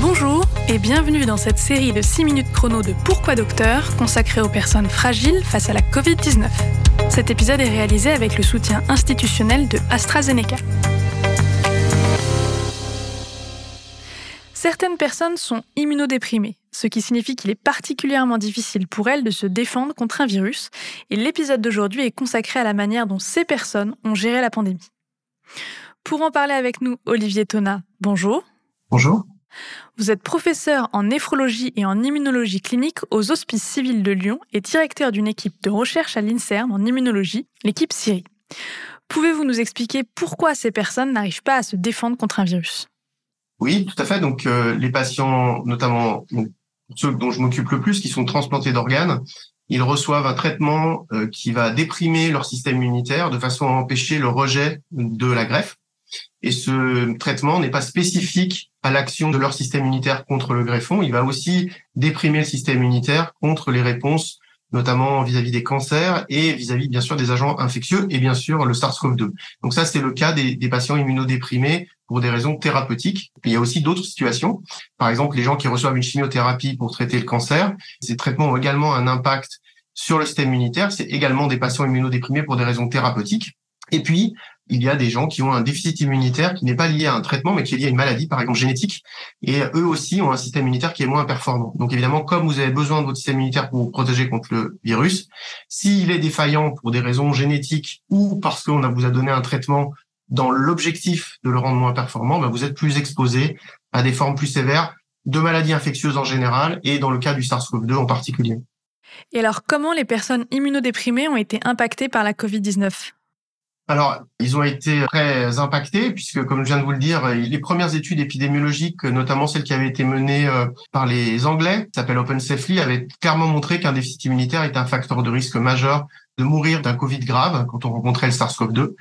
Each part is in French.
Bonjour et bienvenue dans cette série de 6 minutes chrono de Pourquoi Docteur consacrée aux personnes fragiles face à la Covid-19. Cet épisode est réalisé avec le soutien institutionnel de AstraZeneca. Certaines personnes sont immunodéprimées, ce qui signifie qu'il est particulièrement difficile pour elles de se défendre contre un virus, et l'épisode d'aujourd'hui est consacré à la manière dont ces personnes ont géré la pandémie. Pour en parler avec nous, Olivier Tona, bonjour. Bonjour. Vous êtes professeur en néphrologie et en immunologie clinique aux Hospices civils de Lyon et directeur d'une équipe de recherche à l'INSERM en immunologie, l'équipe Syrie. Pouvez-vous nous expliquer pourquoi ces personnes n'arrivent pas à se défendre contre un virus? Oui, tout à fait. Donc, euh, les patients, notamment ceux dont je m'occupe le plus, qui sont transplantés d'organes, ils reçoivent un traitement euh, qui va déprimer leur système immunitaire de façon à empêcher le rejet de la greffe. Et ce traitement n'est pas spécifique à l'action de leur système immunitaire contre le greffon. Il va aussi déprimer le système immunitaire contre les réponses, notamment vis-à-vis des cancers et vis-à-vis, bien sûr, des agents infectieux et bien sûr le SARS-CoV-2. Donc ça, c'est le cas des, patients immunodéprimés pour des raisons thérapeutiques. il y a aussi d'autres situations. Par exemple, les gens qui reçoivent une chimiothérapie pour traiter le cancer. Ces traitements ont également un impact sur le système immunitaire. C'est également des patients immunodéprimés pour des raisons thérapeutiques. Et puis, il y a des gens qui ont un déficit immunitaire qui n'est pas lié à un traitement, mais qui est lié à une maladie, par exemple génétique. Et eux aussi ont un système immunitaire qui est moins performant. Donc évidemment, comme vous avez besoin de votre système immunitaire pour vous protéger contre le virus, s'il est défaillant pour des raisons génétiques ou parce qu'on vous a donné un traitement dans l'objectif de le rendre moins performant, ben vous êtes plus exposé à des formes plus sévères de maladies infectieuses en général et dans le cas du SARS-CoV-2 en particulier. Et alors, comment les personnes immunodéprimées ont été impactées par la Covid-19 alors, ils ont été très impactés puisque, comme je viens de vous le dire, les premières études épidémiologiques, notamment celles qui avaient été menées euh, par les Anglais, s'appelle Open Safely, avaient clairement montré qu'un déficit immunitaire est un facteur de risque majeur de mourir d'un Covid grave quand on rencontrait le SARS-CoV-2.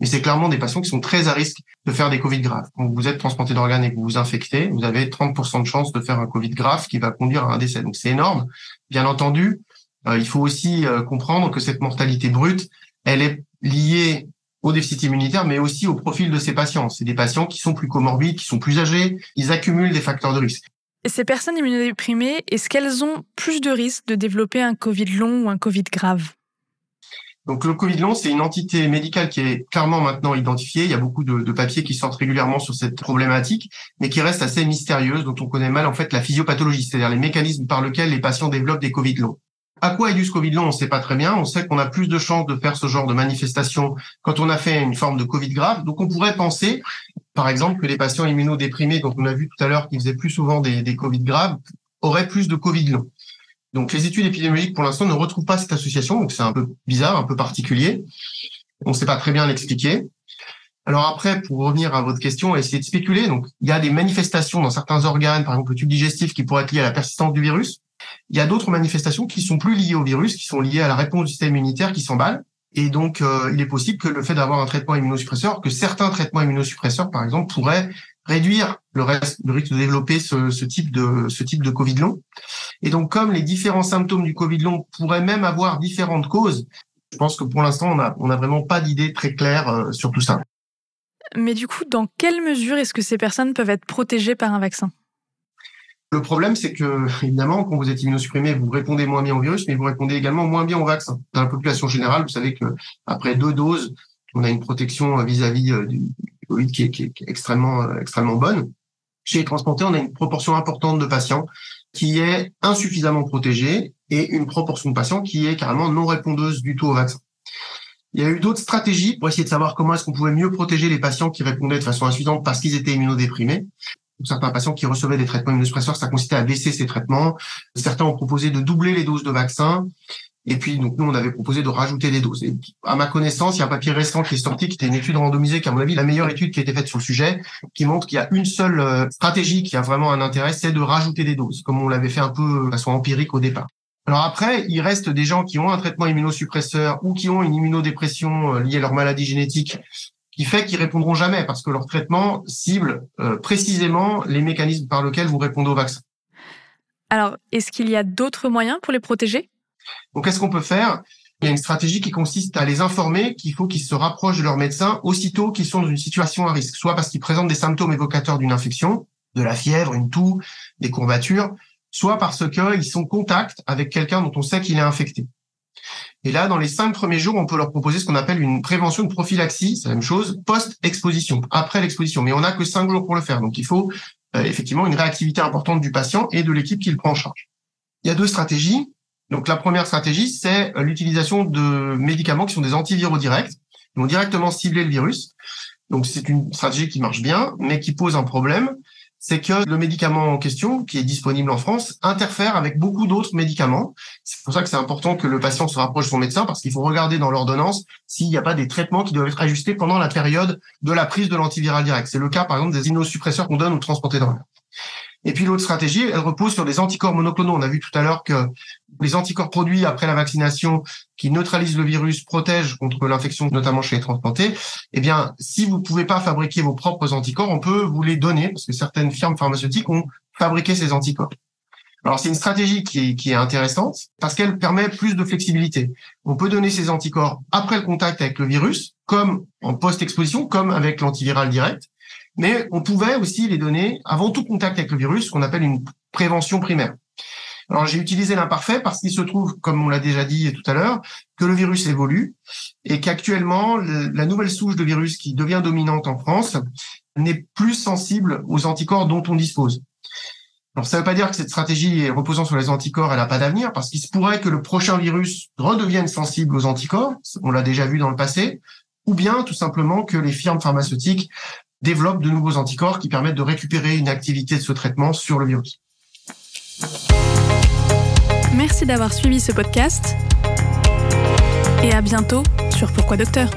Mais c'est clairement des patients qui sont très à risque de faire des Covid graves. Quand vous êtes transplanté d'organes et que vous vous infectez, vous avez 30% de chances de faire un Covid grave qui va conduire à un décès. Donc c'est énorme. Bien entendu, euh, il faut aussi euh, comprendre que cette mortalité brute, elle est liée au déficit immunitaire, mais aussi au profil de ces patients. C'est des patients qui sont plus comorbides, qui sont plus âgés, ils accumulent des facteurs de risque. Et ces personnes immunodéprimées, est-ce qu'elles ont plus de risques de développer un Covid long ou un Covid grave? Donc le Covid long, c'est une entité médicale qui est clairement maintenant identifiée. Il y a beaucoup de, de, papiers qui sortent régulièrement sur cette problématique, mais qui reste assez mystérieuse, dont on connaît mal en fait la physiopathologie, c'est-à-dire les mécanismes par lesquels les patients développent des Covid longs. À quoi est dû ce Covid long On ne sait pas très bien. On sait qu'on a plus de chances de faire ce genre de manifestation quand on a fait une forme de Covid grave. Donc on pourrait penser, par exemple, que les patients immunodéprimés, dont on a vu tout à l'heure qu'ils faisaient plus souvent des, Covid graves, auraient plus de Covid long. Donc les études épidémiologiques pour l'instant ne retrouvent pas cette association, donc c'est un peu bizarre, un peu particulier. On ne sait pas très bien l'expliquer. Alors après, pour revenir à votre question, essayer de spéculer. Donc il y a des manifestations dans certains organes, par exemple le tube digestif, qui pourraient être liées à la persistance du virus. Il y a d'autres manifestations qui sont plus liées au virus, qui sont liées à la réponse du système immunitaire qui s'emballe. Et donc, euh, il est possible que le fait d'avoir un traitement immunosuppresseur, que certains traitements immunosuppresseurs, par exemple, pourraient réduire le, risque de développer ce, type de ce type de Covid long. Et donc, comme les différents symptômes du Covid long pourraient même avoir différentes causes, je pense que pour l'instant, on n'a vraiment pas d'idée très claire euh, sur tout ça. Mais du coup, dans quelle mesure est-ce que ces personnes peuvent être protégées par un vaccin? Le problème, c'est que, évidemment, quand vous êtes immunosupprimé, vous répondez moins bien au virus, mais vous répondez également moins bien au vaccin. Dans la population générale, vous savez que après deux doses, on a une protection vis-à-vis euh, du Covid qui est, extrêmement, euh, extrêmement bonne. Chez les transplantés, on a une proportion importante de patients qui est insuffisamment protégée et une proportion de patients qui est carrément non répondeuse du tout au vaccin. Il y a eu d'autres stratégies pour essayer de savoir comment est-ce qu'on pouvait mieux protéger les patients qui répondaient de façon insuffisante parce qu'ils étaient immunodéprimés certains patients qui recevaient des traitements immunosuppresseurs, ça consistait à baisser ces traitements. Certains ont proposé de doubler les doses de vaccins. Et puis, nous, on avait proposé de rajouter des doses. Et à ma connaissance, il y a un papier récent qui est sorti, qui était une étude randomisée, qui, à mon avis, la meilleure étude qui a été faite sur le sujet, qui montre qu'il y a une seule euh, stratégie qui a vraiment un intérêt, c'est de rajouter des doses, comme on l'avait fait un peu de façon empirique au départ. Alors après, il reste des gens qui ont un traitement immunosuppresseur ou qui ont une immunodépression euh, liée à leur maladie génétique qui fait qu'ils répondront jamais parce que leur traitement cible euh, précisément les mécanismes par lesquels vous répondez au vaccin. Alors, est-ce qu'il y a d'autres moyens pour les protéger? Donc, qu'est-ce qu'on peut faire? Il y a une stratégie qui consiste à les informer qu'il faut qu'ils se rapprochent de leur médecin aussitôt qu'ils sont dans une situation à risque, soit parce qu'ils présentent des symptômes évocateurs d'une infection, de la fièvre, une toux, des courbatures, soit parce qu'ils sont en contact avec quelqu'un dont on sait qu'il est infecté. Et là, dans les cinq premiers jours, on peut leur proposer ce qu'on appelle une prévention de prophylaxie, c'est la même chose, post-exposition, après l'exposition. Mais on n'a que cinq jours pour le faire. Donc, il faut euh, effectivement une réactivité importante du patient et de l'équipe qui le prend en charge. Il y a deux stratégies. Donc, la première stratégie, c'est euh, l'utilisation de médicaments qui sont des antiviraux directs, qui vont directement cibler le virus. Donc, c'est une stratégie qui marche bien, mais qui pose un problème c'est que le médicament en question, qui est disponible en France, interfère avec beaucoup d'autres médicaments. C'est pour ça que c'est important que le patient se rapproche de son médecin, parce qu'il faut regarder dans l'ordonnance s'il n'y a pas des traitements qui doivent être ajustés pendant la période de la prise de l'antiviral direct. C'est le cas, par exemple, des immunosuppresseurs qu'on donne transportés dans l'air. Et puis l'autre stratégie, elle repose sur des anticorps monoclonaux. On a vu tout à l'heure que les anticorps produits après la vaccination qui neutralisent le virus protègent contre l'infection, notamment chez les transplantés. Eh bien, si vous ne pouvez pas fabriquer vos propres anticorps, on peut vous les donner parce que certaines firmes pharmaceutiques ont fabriqué ces anticorps. Alors c'est une stratégie qui est, qui est intéressante parce qu'elle permet plus de flexibilité. On peut donner ces anticorps après le contact avec le virus, comme en post-exposition, comme avec l'antiviral direct mais on pouvait aussi les donner avant tout contact avec le virus, ce qu'on appelle une prévention primaire. Alors j'ai utilisé l'imparfait parce qu'il se trouve, comme on l'a déjà dit tout à l'heure, que le virus évolue et qu'actuellement la nouvelle souche de virus qui devient dominante en France n'est plus sensible aux anticorps dont on dispose. Alors ça ne veut pas dire que cette stratégie reposant sur les anticorps, elle n'a pas d'avenir, parce qu'il se pourrait que le prochain virus redevienne sensible aux anticorps, on l'a déjà vu dans le passé, ou bien tout simplement que les firmes pharmaceutiques développe de nouveaux anticorps qui permettent de récupérer une activité de ce traitement sur le virus. Merci d'avoir suivi ce podcast et à bientôt sur Pourquoi Docteur